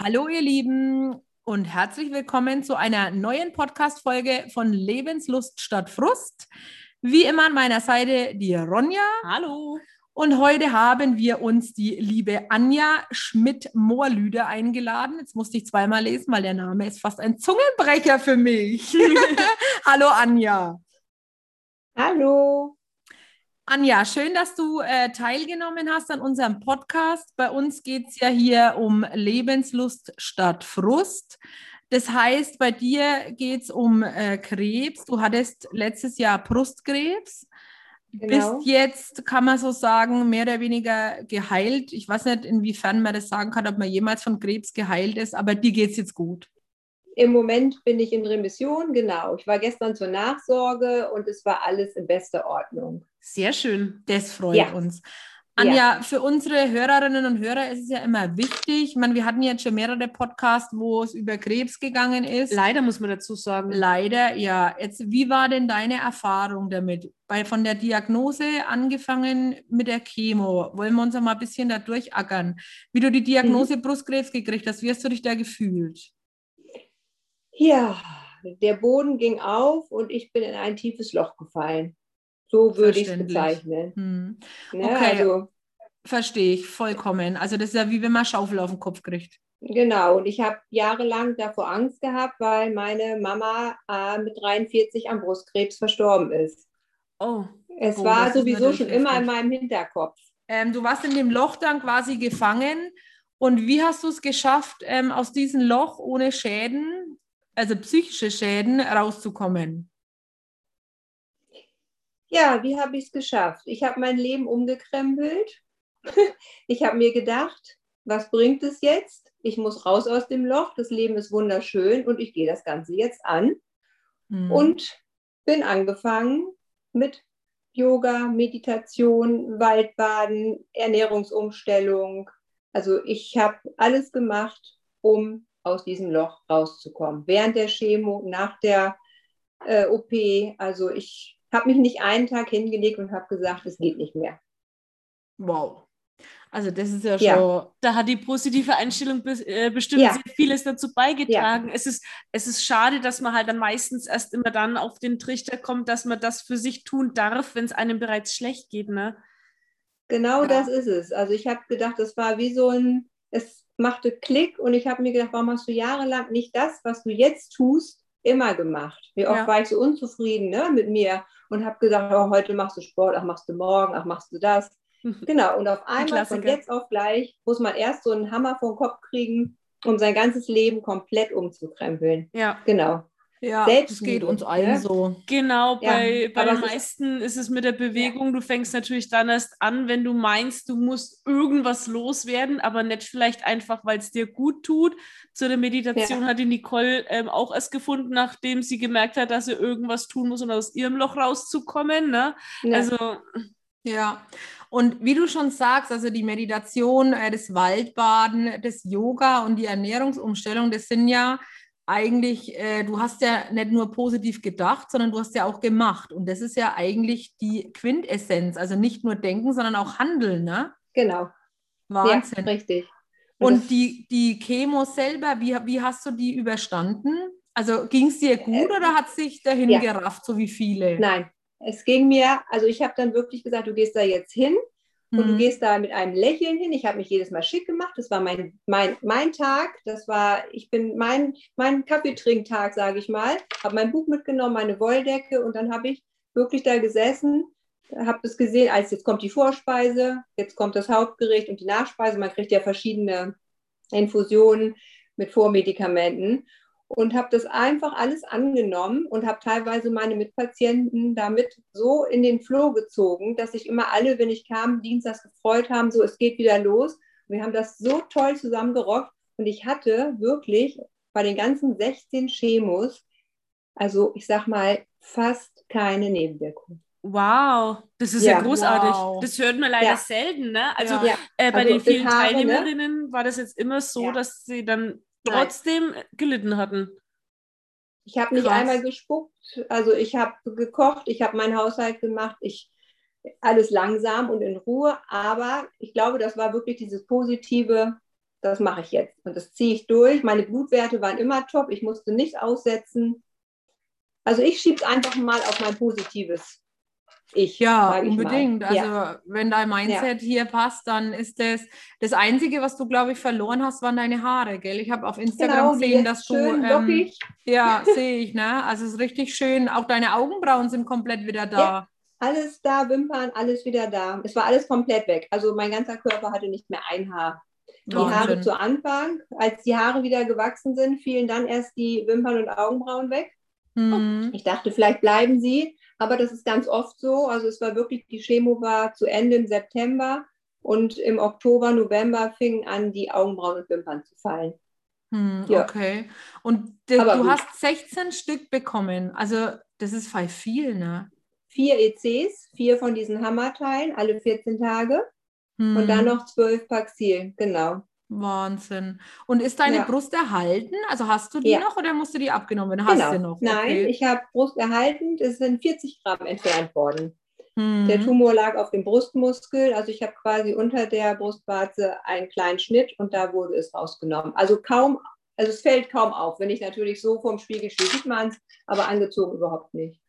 Hallo ihr Lieben und herzlich willkommen zu einer neuen Podcast-Folge von Lebenslust statt Frust. Wie immer an meiner Seite die Ronja. Hallo. Und heute haben wir uns die liebe Anja Schmidt-Moorlüde eingeladen. Jetzt musste ich zweimal lesen, weil der Name ist fast ein Zungenbrecher für mich. Hallo Anja. Hallo. Anja, schön, dass du äh, teilgenommen hast an unserem Podcast. Bei uns geht es ja hier um Lebenslust statt Frust. Das heißt, bei dir geht es um äh, Krebs. Du hattest letztes Jahr Brustkrebs. Genau. Bist jetzt, kann man so sagen, mehr oder weniger geheilt. Ich weiß nicht, inwiefern man das sagen kann, ob man jemals von Krebs geheilt ist, aber dir geht es jetzt gut. Im Moment bin ich in Remission, genau. Ich war gestern zur Nachsorge und es war alles in bester Ordnung. Sehr schön, das freut ja. uns. Anja, ja. für unsere Hörerinnen und Hörer ist es ja immer wichtig. Ich meine, wir hatten jetzt schon mehrere Podcasts, wo es über Krebs gegangen ist. Leider muss man dazu sagen. Leider, ja. Jetzt, wie war denn deine Erfahrung damit? Bei, von der Diagnose angefangen mit der Chemo. Wollen wir uns noch mal ein bisschen da durchackern? Wie du die Diagnose mhm. Brustkrebs gekriegt hast, wie hast du dich da gefühlt? Ja, der Boden ging auf und ich bin in ein tiefes Loch gefallen. So würde ich es bezeichnen. Hm. Ne, okay, also, verstehe ich vollkommen. Also das ist ja wie wenn man Schaufel auf den Kopf kriegt. Genau, und ich habe jahrelang davor Angst gehabt, weil meine Mama äh, mit 43 am Brustkrebs verstorben ist. Oh. Es oh, war sowieso schon immer in meinem Hinterkopf. Ähm, du warst in dem Loch dann quasi gefangen. Und wie hast du es geschafft, ähm, aus diesem Loch ohne Schäden also psychische Schäden, rauszukommen? Ja, wie habe ich es geschafft? Ich habe mein Leben umgekrempelt. ich habe mir gedacht, was bringt es jetzt? Ich muss raus aus dem Loch. Das Leben ist wunderschön und ich gehe das Ganze jetzt an. Hm. Und bin angefangen mit Yoga, Meditation, Waldbaden, Ernährungsumstellung. Also ich habe alles gemacht, um aus diesem Loch rauszukommen. Während der Chemo, nach der äh, OP. Also ich habe mich nicht einen Tag hingelegt und habe gesagt, es geht nicht mehr. Wow. Also das ist ja schon, ja. da hat die positive Einstellung äh, bestimmt ja. sehr vieles dazu beigetragen. Ja. Es, ist, es ist schade, dass man halt dann meistens erst immer dann auf den Trichter kommt, dass man das für sich tun darf, wenn es einem bereits schlecht geht. Ne? Genau das ist es. Also ich habe gedacht, das war wie so ein, es machte Klick und ich habe mir gedacht, warum hast du jahrelang nicht das, was du jetzt tust, immer gemacht? Wie oft ja. war ich so unzufrieden ne, mit mir und habe gesagt, oh, heute machst du Sport, ach machst du morgen, ach machst du das. Genau, und auf einmal von jetzt auf gleich muss man erst so einen Hammer vom Kopf kriegen, um sein ganzes Leben komplett umzukrempeln. Ja. Genau. Ja, Selbst geht uns allen ne? so. Genau, ja, bei, bei den meisten ist es mit der Bewegung, ja. du fängst natürlich dann erst an, wenn du meinst, du musst irgendwas loswerden, aber nicht vielleicht einfach, weil es dir gut tut. Zu der Meditation ja. hat die Nicole ähm, auch erst gefunden, nachdem sie gemerkt hat, dass sie irgendwas tun muss, um aus ihrem Loch rauszukommen. Ne? Also. Ja, und wie du schon sagst, also die Meditation, äh, das Waldbaden, das Yoga und die Ernährungsumstellung, das sind ja eigentlich, äh, du hast ja nicht nur positiv gedacht, sondern du hast ja auch gemacht. Und das ist ja eigentlich die Quintessenz. Also nicht nur denken, sondern auch handeln, ne? Genau. Wahnsinn. Ja, richtig. Und, Und die, die Chemo selber, wie, wie hast du die überstanden? Also ging es dir gut äh, oder hat sich dahin ja. gerafft, so wie viele? Nein, es ging mir, also ich habe dann wirklich gesagt, du gehst da jetzt hin und mhm. du gehst da mit einem Lächeln hin. Ich habe mich jedes Mal schick gemacht. Das war mein, mein, mein Tag. Das war, ich bin mein, mein Kaffeetrinktag, sage ich mal. Habe mein Buch mitgenommen, meine Wolldecke und dann habe ich wirklich da gesessen, habe das gesehen, als jetzt kommt die Vorspeise, jetzt kommt das Hauptgericht und die Nachspeise. Man kriegt ja verschiedene Infusionen mit Vormedikamenten und habe das einfach alles angenommen und habe teilweise meine Mitpatienten damit so in den Floh gezogen, dass sich immer alle, wenn ich kam, dienstags gefreut haben, so es geht wieder los. Wir haben das so toll zusammengerockt und ich hatte wirklich bei den ganzen 16 Chemos, also ich sag mal, fast keine Nebenwirkung. Wow, das ist ja, ja großartig. Wow. Das hört man leider ja. selten. Ne? Also ja. äh, bei also den vielen Haare, ne? Teilnehmerinnen ne? war das jetzt immer so, dass sie dann trotzdem Nein. gelitten hatten. Ich habe nicht einmal gespuckt, also ich habe gekocht, ich habe meinen Haushalt gemacht, ich alles langsam und in Ruhe, aber ich glaube, das war wirklich dieses positive das mache ich jetzt. Und das ziehe ich durch. Meine Blutwerte waren immer top. Ich musste nichts aussetzen. Also ich schiebe es einfach mal auf mein positives Ich. Ja, unbedingt. Also ja. wenn dein Mindset ja. hier passt, dann ist das das Einzige, was du, glaube ich, verloren hast, waren deine Haare, gell? Ich habe auf Instagram genau, gesehen, dass du... Ähm, ja, sehe ich, ne? Also es ist richtig schön. Auch deine Augenbrauen sind komplett wieder da. Ja, alles da, Wimpern, alles wieder da. Es war alles komplett weg. Also mein ganzer Körper hatte nicht mehr ein Haar. Die Wahnsinn. Haare zu Anfang, als die Haare wieder gewachsen sind, fielen dann erst die Wimpern und Augenbrauen weg. Mhm. Ich dachte, vielleicht bleiben sie, aber das ist ganz oft so. Also es war wirklich, die Chemo war zu Ende im September und im Oktober, November fingen an, die Augenbrauen und Wimpern zu fallen. Hm, ja. Okay. Und du gut. hast 16 Stück bekommen. Also das ist voll viel, ne? Vier ECs, vier von diesen Hammerteilen, alle 14 Tage. Hm. Und dann noch zwölf Paxil, genau. Wahnsinn. Und ist deine ja. Brust erhalten? Also hast du die ja. noch oder musst du die abgenommen? Hast genau. du noch? Okay. Nein, ich habe Brust erhalten. Es sind 40 Gramm entfernt worden. Hm. Der Tumor lag auf dem Brustmuskel. Also ich habe quasi unter der Brustwarze einen kleinen Schnitt und da wurde es rausgenommen. Also kaum, also es fällt kaum auf. Wenn ich natürlich so vorm Spiegel stehe, sieht man es, aber angezogen überhaupt nicht.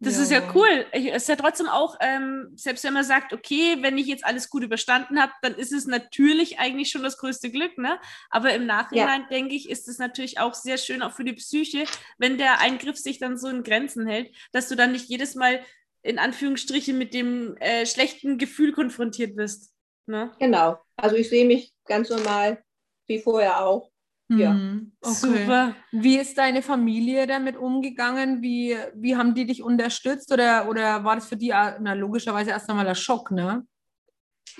Das ja. ist ja cool. Es ist ja trotzdem auch, ähm, selbst wenn man sagt, okay, wenn ich jetzt alles gut überstanden habe, dann ist es natürlich eigentlich schon das größte Glück, ne? Aber im Nachhinein, ja. denke ich, ist es natürlich auch sehr schön, auch für die Psyche, wenn der Eingriff sich dann so in Grenzen hält, dass du dann nicht jedes Mal in Anführungsstrichen mit dem äh, schlechten Gefühl konfrontiert bist. Ne? Genau. Also ich sehe mich ganz normal wie vorher auch. Ja. Mhm. Okay. Super. Wie ist deine Familie damit umgegangen? Wie, wie haben die dich unterstützt oder, oder war das für die na, logischerweise erst einmal ein Schock, ne?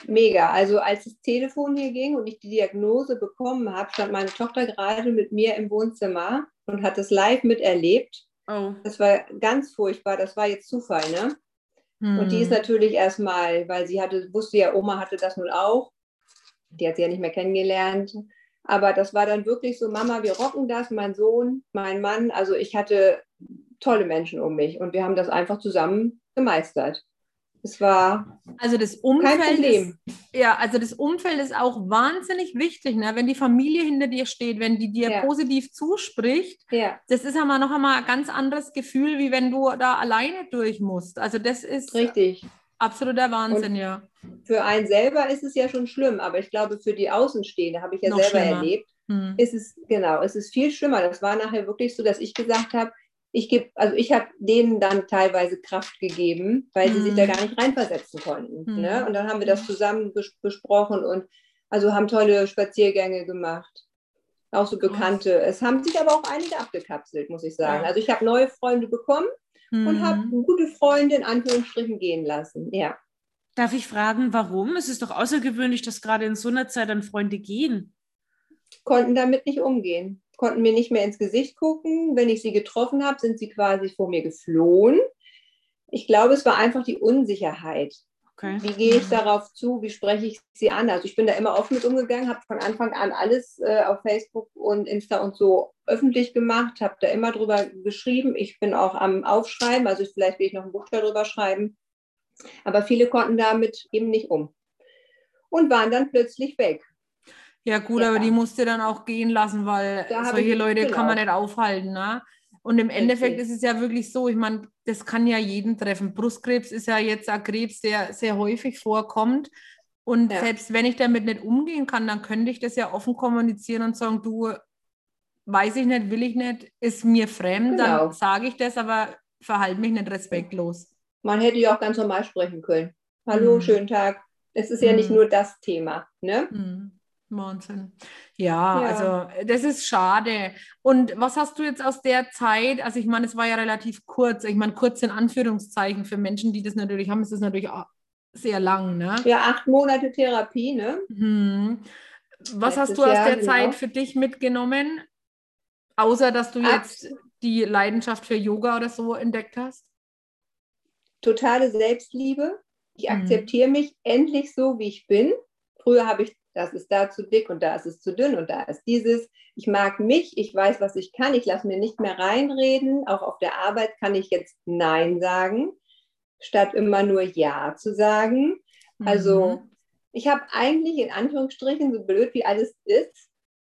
Mega. Also als das Telefon hier ging und ich die Diagnose bekommen habe, stand meine Tochter gerade mit mir im Wohnzimmer und hat es live miterlebt. Oh. Das war ganz furchtbar. Das war jetzt Zufall, ne? Hm. Und die ist hm. natürlich erstmal, weil sie hatte, wusste ja, Oma hatte das nun auch. Die hat sie ja nicht mehr kennengelernt. Aber das war dann wirklich so, Mama, wir rocken das, mein Sohn, mein Mann. Also ich hatte tolle Menschen um mich und wir haben das einfach zusammen gemeistert. Es war also das Umfeld kein Problem. Ist, ja, also das Umfeld ist auch wahnsinnig wichtig, ne? wenn die Familie hinter dir steht, wenn die dir ja. positiv zuspricht. Ja. Das ist aber noch einmal ein ganz anderes Gefühl, wie wenn du da alleine durch musst. Also das ist richtig absoluter Wahnsinn, Und ja für einen selber ist es ja schon schlimm, aber ich glaube, für die Außenstehende, habe ich ja Noch selber schlimmer. erlebt, hm. ist es, genau, es ist viel schlimmer. Das war nachher wirklich so, dass ich gesagt habe, ich gebe, also ich habe denen dann teilweise Kraft gegeben, weil hm. sie sich da hm. gar nicht reinversetzen konnten. Hm. Ne? Und dann haben wir das zusammen besprochen und also haben tolle Spaziergänge gemacht. Auch so Bekannte. Es haben sich aber auch einige abgekapselt, muss ich sagen. Ja. Also ich habe neue Freunde bekommen und habe gute Freunde in Anführungsstrichen gehen lassen. Ja. Darf ich fragen, warum? Es ist doch außergewöhnlich, dass gerade in so einer Zeit dann Freunde gehen. Konnten damit nicht umgehen, konnten mir nicht mehr ins Gesicht gucken. Wenn ich sie getroffen habe, sind sie quasi vor mir geflohen. Ich glaube, es war einfach die Unsicherheit. Okay. Wie gehe ich darauf zu? Wie spreche ich sie an? Also ich bin da immer offen mit umgegangen, habe von Anfang an alles äh, auf Facebook und Insta und so öffentlich gemacht, habe da immer drüber geschrieben. Ich bin auch am Aufschreiben, also vielleicht will ich noch ein Buch darüber schreiben. Aber viele konnten damit eben nicht um und waren dann plötzlich weg. Ja, gut, ja. aber die musste dann auch gehen lassen, weil da solche Leute genau. kann man nicht aufhalten. Ne? Und im Endeffekt ist es ja wirklich so, ich meine, das kann ja jeden treffen. Brustkrebs ist ja jetzt ein Krebs, der sehr häufig vorkommt. Und ja. selbst wenn ich damit nicht umgehen kann, dann könnte ich das ja offen kommunizieren und sagen, du, weiß ich nicht, will ich nicht, ist mir fremd, genau. dann sage ich das, aber verhalte mich nicht respektlos. Man hätte ja auch ganz normal sprechen können. Hallo, mhm. schönen Tag. Es ist ja nicht mhm. nur das Thema. Ne? Mhm. Wahnsinn. Ja, ja, also das ist schade. Und was hast du jetzt aus der Zeit? Also ich meine, es war ja relativ kurz. Ich meine, kurz in Anführungszeichen für Menschen, die das natürlich haben, ist das natürlich auch sehr lang, ne? Ja, acht Monate Therapie, ne? Mhm. Was Letztes hast du aus Jahr, der genau. Zeit für dich mitgenommen? Außer dass du jetzt die Leidenschaft für Yoga oder so entdeckt hast? totale Selbstliebe. Ich mhm. akzeptiere mich endlich so, wie ich bin. Früher habe ich, das ist da zu dick und da ist es zu dünn und da ist dieses. Ich mag mich, ich weiß, was ich kann, ich lasse mir nicht mehr reinreden. Auch auf der Arbeit kann ich jetzt Nein sagen, statt immer nur Ja zu sagen. Also mhm. ich habe eigentlich in Anführungsstrichen, so blöd wie alles ist,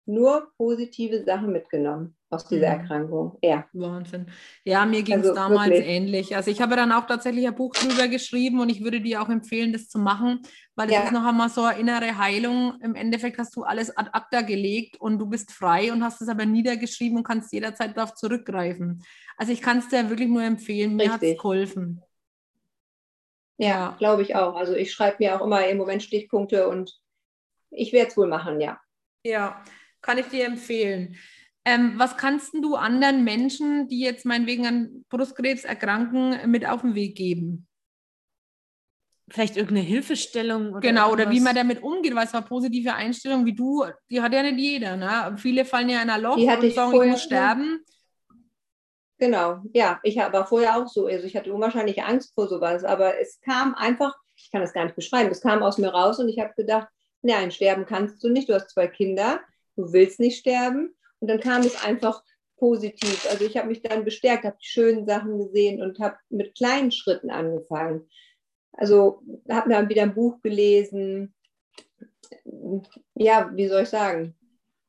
nur positive Sachen mitgenommen aus dieser mhm. Erkrankung. Ja. Wahnsinn. Ja, mir ging es also, damals wirklich. ähnlich. Also ich habe dann auch tatsächlich ein Buch drüber geschrieben und ich würde dir auch empfehlen, das zu machen, weil es ja. ist noch einmal so eine innere Heilung. Im Endeffekt hast du alles ad acta gelegt und du bist frei und hast es aber niedergeschrieben und kannst jederzeit darauf zurückgreifen. Also ich kann es dir wirklich nur empfehlen. Mir hat es geholfen. Ja, ja. glaube ich auch. Also ich schreibe mir auch immer im Moment Stichpunkte und ich werde es wohl machen, ja. Ja, kann ich dir empfehlen. Ähm, was kannst du anderen Menschen, die jetzt meinetwegen an Brustkrebs erkranken, mit auf den Weg geben? Vielleicht irgendeine Hilfestellung? Oder genau, irgendwas? oder wie man damit umgeht, weil es war positive Einstellung wie du, die hat ja nicht jeder. Ne? Viele fallen ja in ein Loch und sagen, ich muss sterben. Genau, ja, ich war vorher auch so. Also ich hatte unwahrscheinlich Angst vor sowas, aber es kam einfach, ich kann das gar nicht beschreiben, es kam aus mir raus und ich habe gedacht, nein, sterben kannst du nicht, du hast zwei Kinder, du willst nicht sterben und dann kam es einfach positiv. Also ich habe mich dann bestärkt, habe die schönen Sachen gesehen und habe mit kleinen Schritten angefangen. Also habe dann wieder ein Buch gelesen. Ja, wie soll ich sagen?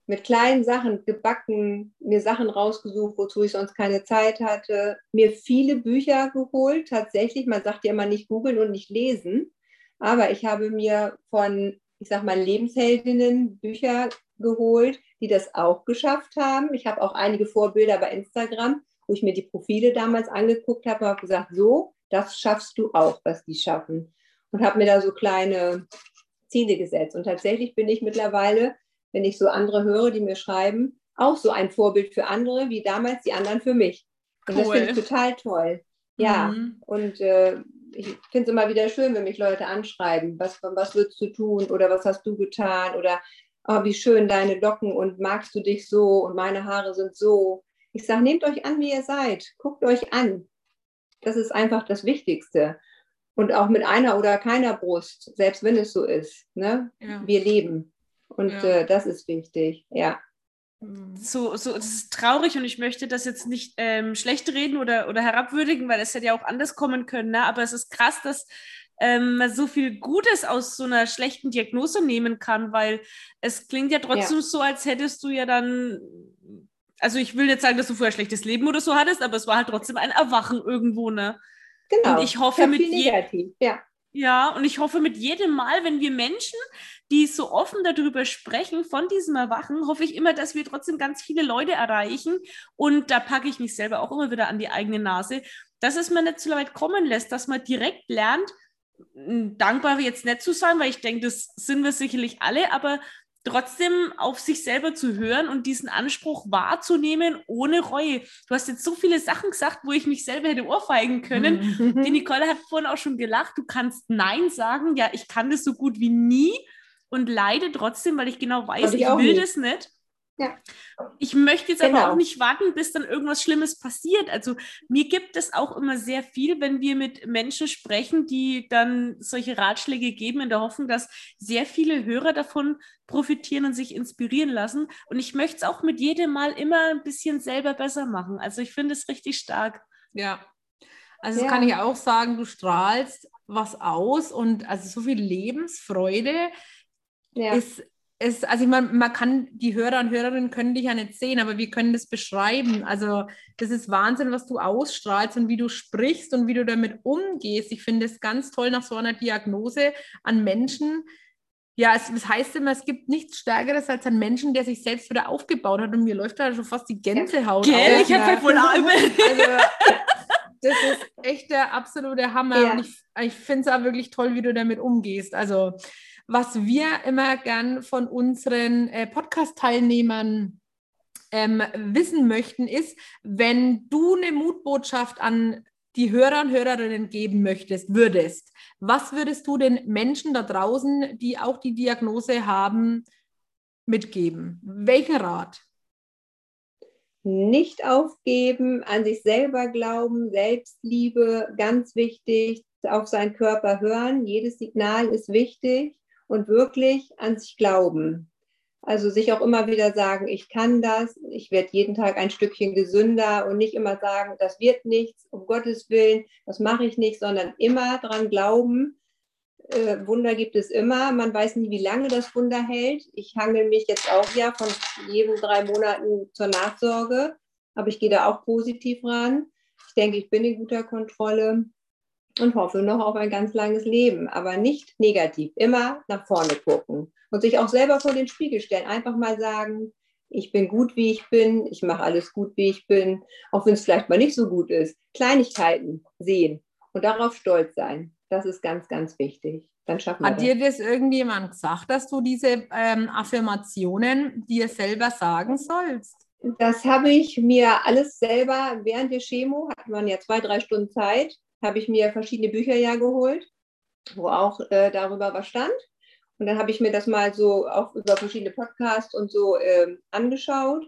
Mit kleinen Sachen gebacken, mir Sachen rausgesucht, wozu ich sonst keine Zeit hatte, mir viele Bücher geholt. Tatsächlich, man sagt ja immer nicht googeln und nicht lesen, aber ich habe mir von, ich sag mal, Lebensheldinnen Bücher geholt, die das auch geschafft haben. Ich habe auch einige Vorbilder bei Instagram, wo ich mir die Profile damals angeguckt habe und habe gesagt, so, das schaffst du auch, was die schaffen. Und habe mir da so kleine Ziele gesetzt. Und tatsächlich bin ich mittlerweile, wenn ich so andere höre, die mir schreiben, auch so ein Vorbild für andere, wie damals die anderen für mich. Und cool. das finde ich total toll. Ja, mhm. und äh, ich finde es immer wieder schön, wenn mich Leute anschreiben, was, was würdest du tun oder was hast du getan oder oh, wie schön deine Locken und magst du dich so und meine Haare sind so. Ich sage, nehmt euch an, wie ihr seid. Guckt euch an. Das ist einfach das Wichtigste. Und auch mit einer oder keiner Brust, selbst wenn es so ist. Ne? Ja. Wir leben. Und ja. äh, das ist wichtig, ja. So, so, das ist traurig und ich möchte das jetzt nicht ähm, schlecht reden oder, oder herabwürdigen, weil es hätte ja auch anders kommen können. Ne? Aber es ist krass, dass ähm, so viel Gutes aus so einer schlechten Diagnose nehmen kann, weil es klingt ja trotzdem ja. so, als hättest du ja dann, also ich will jetzt sagen, dass du vorher schlechtes Leben oder so hattest, aber es war halt trotzdem ein Erwachen irgendwo, ne? Genau. Und ich hoffe mit jedem. Ja. Ja, und ich hoffe mit jedem Mal, wenn wir Menschen, die so offen darüber sprechen, von diesem Erwachen, hoffe ich immer, dass wir trotzdem ganz viele Leute erreichen. Und da packe ich mich selber auch immer wieder an die eigene Nase, dass es mir nicht so weit kommen lässt, dass man direkt lernt, dankbar jetzt nicht zu sein, weil ich denke, das sind wir sicherlich alle, aber trotzdem auf sich selber zu hören und diesen Anspruch wahrzunehmen ohne Reue. Du hast jetzt so viele Sachen gesagt, wo ich mich selber hätte ohrfeigen können. Mhm. Die Nicole hat vorhin auch schon gelacht. Du kannst Nein sagen. Ja, ich kann das so gut wie nie und leide trotzdem, weil ich genau weiß, ich, ich will nicht. das nicht. Ja. Ich möchte jetzt genau. aber auch nicht warten, bis dann irgendwas Schlimmes passiert. Also mir gibt es auch immer sehr viel, wenn wir mit Menschen sprechen, die dann solche Ratschläge geben, in der Hoffnung, dass sehr viele Hörer davon profitieren und sich inspirieren lassen. Und ich möchte es auch mit jedem Mal immer ein bisschen selber besser machen. Also ich finde es richtig stark. Ja. Also ja. kann ich auch sagen, du strahlst was aus und also so viel Lebensfreude ja. ist es, also ich meine, man kann, die Hörer und Hörerinnen können dich ja nicht sehen, aber wir können das beschreiben. Also das ist Wahnsinn, was du ausstrahlst und wie du sprichst und wie du damit umgehst. Ich finde es ganz toll nach so einer Diagnose an Menschen. Ja, es, es heißt immer, es gibt nichts Stärkeres als ein Menschen, der sich selbst wieder aufgebaut hat. Und mir läuft da schon fast die Gänsehaut ja. auf. Ich habe halt wohl also, das ist echt der absolute Hammer. Ja. Und ich, ich finde es auch wirklich toll, wie du damit umgehst. Also was wir immer gern von unseren äh, Podcast-Teilnehmern ähm, wissen möchten, ist, wenn du eine Mutbotschaft an die Hörer und Hörerinnen geben möchtest, würdest, was würdest du den Menschen da draußen, die auch die Diagnose haben, mitgeben? Welchen Rat? Nicht aufgeben, an sich selber glauben, Selbstliebe, ganz wichtig, auf seinen Körper hören. Jedes Signal ist wichtig und wirklich an sich glauben. Also sich auch immer wieder sagen, ich kann das, ich werde jeden Tag ein Stückchen gesünder und nicht immer sagen, das wird nichts, um Gottes Willen, das mache ich nicht, sondern immer daran glauben, Äh, Wunder gibt es immer. Man weiß nie, wie lange das Wunder hält. Ich hangel mich jetzt auch ja von jeden drei Monaten zur Nachsorge, aber ich gehe da auch positiv ran. Ich denke, ich bin in guter Kontrolle und hoffe noch auf ein ganz langes Leben, aber nicht negativ. Immer nach vorne gucken und sich auch selber vor den Spiegel stellen. Einfach mal sagen, ich bin gut, wie ich bin, ich mache alles gut, wie ich bin, auch wenn es vielleicht mal nicht so gut ist. Kleinigkeiten sehen und darauf stolz sein. Das ist ganz, ganz wichtig. Dann schaffen wir Hat das. dir das irgendjemand gesagt, dass du diese ähm, Affirmationen dir selber sagen sollst? Das habe ich mir alles selber während der Chemo, hat man ja zwei, drei Stunden Zeit, habe ich mir verschiedene Bücher ja geholt, wo auch äh, darüber was stand. Und dann habe ich mir das mal so auch über verschiedene Podcasts und so ähm, angeschaut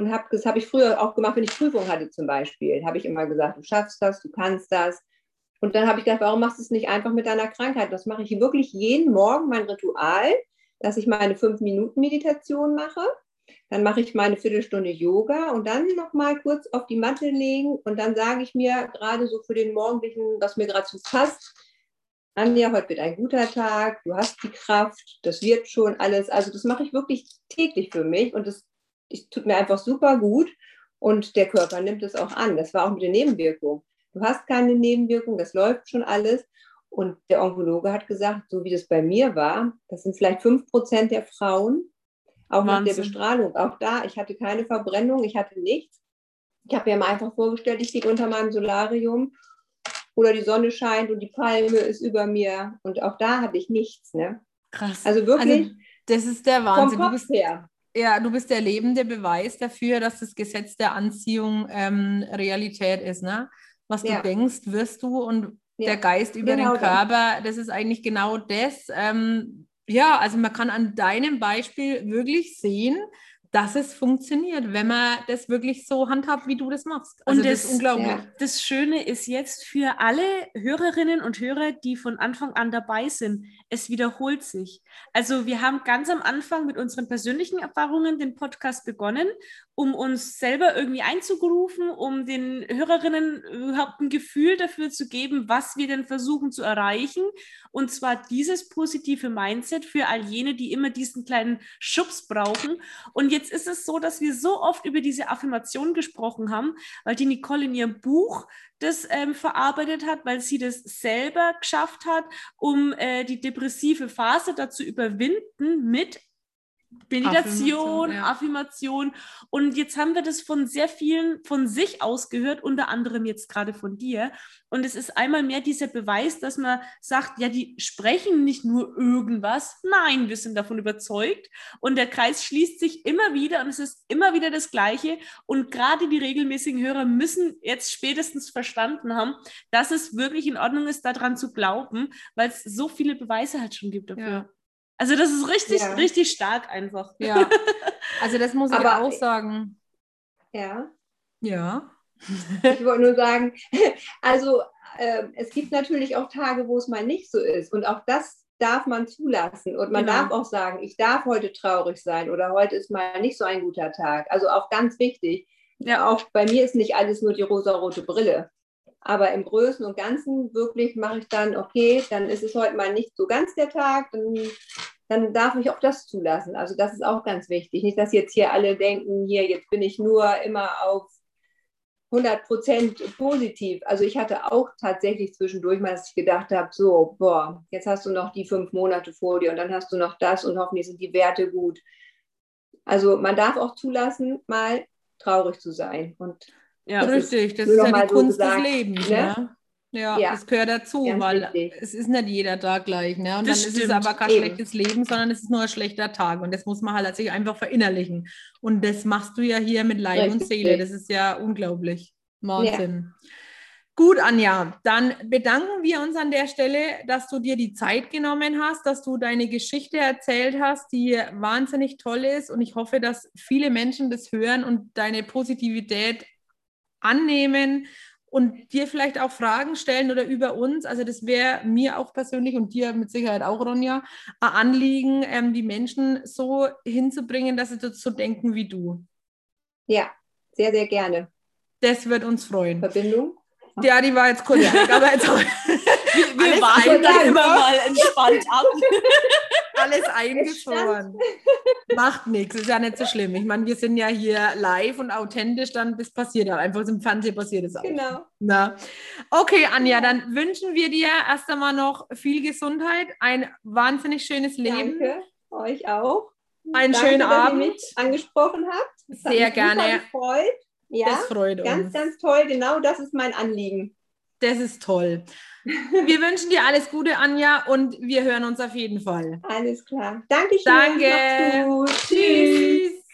und habe das habe ich früher auch gemacht, wenn ich Prüfung hatte zum Beispiel, habe ich immer gesagt, du schaffst das, du kannst das. Und dann habe ich gedacht, warum machst du es nicht einfach mit deiner Krankheit? Das mache ich wirklich jeden Morgen mein Ritual, dass ich meine fünf Minuten Meditation mache. Dann mache ich meine Viertelstunde Yoga und dann noch mal kurz auf die Matte legen und dann sage ich mir gerade so für den morgendlichen, was mir gerade so passt, Anja, heute wird ein guter Tag, du hast die Kraft, das wird schon alles. Also das mache ich wirklich täglich für mich und das tut mir einfach super gut und der Körper nimmt es auch an. Das war auch mit den Nebenwirkungen. Du hast keine Nebenwirkungen, das läuft schon alles. Und der Onkologe hat gesagt, so wie das bei mir war, das sind vielleicht fünf Prozent der Frauen, auch nach der Wahnsinn. Bestrahlung. Auch da, ich hatte keine Verbrennung, ich hatte nichts. Ich habe mir einfach vorgestellt, ich liege unter meinem Solarium oder die Sonne scheint und die Palme ist über mir. Und auch da hatte ich nichts. Ne? Krass. Also wirklich Also, das ist der vom Wahnsinn. Du Kopf bist, her. ja, du bist der lebende Beweis dafür, dass das Gesetz der Anziehung ähm, Realität ist. Ne? Was Ja. du denkst, wirst du und Ja, der Geist über genau den das. Körper, das ist eigentlich genau das. Ähm, ja, also man kann an deinem Beispiel wirklich sehen, dass es funktioniert, wenn man das wirklich so handhabt, wie du das machst. Also Und das, das- ist unglaublich. ja. Das Schöne ist jetzt für alle Hörerinnen und Hörer, die von Anfang an dabei sind, es wiederholt sich. Also wir haben ganz am Anfang mit unseren persönlichen Erfahrungen den Podcast begonnen, um uns selber irgendwie einzugrufen, um den Hörerinnen überhaupt ein Gefühl dafür zu geben, was wir denn versuchen zu erreichen. Und zwar dieses positive Mindset für all jene, die immer diesen kleinen Schubs brauchen. Und jetzt ist es so, dass wir so oft über diese Affirmation gesprochen haben, weil die Nicole in ihrem Buch das ähm, verarbeitet hat, weil sie das selber geschafft hat, um äh, die depressive Phase dazu überwinden mit Meditation, Affirmation, ja. Affirmation. Und jetzt haben wir das von sehr vielen von sich aus gehört, unter anderem jetzt gerade von dir. Und es ist einmal mehr dieser Beweis, dass man sagt, ja, die sprechen nicht nur irgendwas. Nein, wir sind davon überzeugt. Und der Kreis schließt sich immer wieder und es ist immer wieder das Gleiche. Und gerade die regelmäßigen Hörer müssen jetzt spätestens verstanden haben, dass es wirklich in Ordnung ist, daran zu glauben, weil es so viele Beweise halt schon gibt dafür. Ja. Also das ist richtig, Ja. richtig stark einfach. Ja, also das muss ich Aber- auch sagen. Ja. Ja. Ich wollte nur sagen, also äh, es gibt natürlich auch Tage, wo es mal nicht so ist. Und auch das darf man zulassen. Und man Genau. darf auch sagen, ich darf heute traurig sein oder heute ist mal nicht so ein guter Tag. Also auch ganz wichtig. Ja. Auch bei mir ist nicht alles nur die rosarote Brille. Aber im Größten und Ganzen wirklich mache ich dann, okay, dann ist es heute mal nicht so ganz der Tag, dann, dann darf ich auch das zulassen. Also das ist auch ganz wichtig. Nicht, dass jetzt hier alle denken, hier, jetzt bin ich nur immer auf 100 Prozent positiv. Also ich hatte auch tatsächlich zwischendurch mal, dass ich gedacht habe, so, boah, jetzt hast du noch die fünf Monate vor dir und dann hast du noch das und hoffentlich sind die Werte gut. Also man darf auch zulassen, mal traurig zu sein. Und Ja. Das ist Richtig, das ist ja die so Kunst gesagt, des Lebens. ne? Ne? Ja, Ja, das gehört dazu, ganz weil wichtig. es ist nicht jeder Tag gleich. Ne? Und Das dann ist es stimmt. aber kein Eben. schlechtes Leben, sondern es ist nur ein schlechter Tag. Und das muss man halt sich einfach verinnerlichen. Und das machst du ja hier mit Leib und Richtig. Seele. Das ist ja unglaublich. Wahnsinn. Gut, Anja, dann bedanken wir uns an der Stelle, dass du dir die Zeit genommen hast, dass du deine Geschichte erzählt hast, die wahnsinnig toll ist. Und ich hoffe, dass viele Menschen das hören und deine Positivität annehmen und dir vielleicht auch Fragen stellen oder über uns. Also das wäre mir auch persönlich und dir mit Sicherheit auch, Ronja, ein Anliegen, ähm, die Menschen so hinzubringen, dass sie so denken wie du. ja, sehr, sehr gerne. Das wird uns freuen. Verbindung. Ja, die war jetzt kurz weg, aber jetzt Wir, wir warten dann immer mal entspannt ab. Alles eingefroren. Macht nichts, ist ja nicht so schlimm. Ich meine, wir sind ja hier live und authentisch, dann das passiert ja einfach. Im Fernsehen passiert es auch. Genau. Na. Okay, Anja, dann wünschen wir dir erst einmal noch viel Gesundheit, ein wahnsinnig schönes Leben. Danke, euch auch. Einen Danke, schönen dass ihr Abend. mich angesprochen habt. Das hat Sehr mich gerne. Gefreut. Ja, Das freut ganz, uns. ganz toll. Genau das ist mein Anliegen. Das ist toll. Wir wünschen dir alles Gute, Anja, und wir hören uns auf jeden Fall. Alles klar. Dankeschön. Danke. Macht's gut. Tschüss. Tschüss.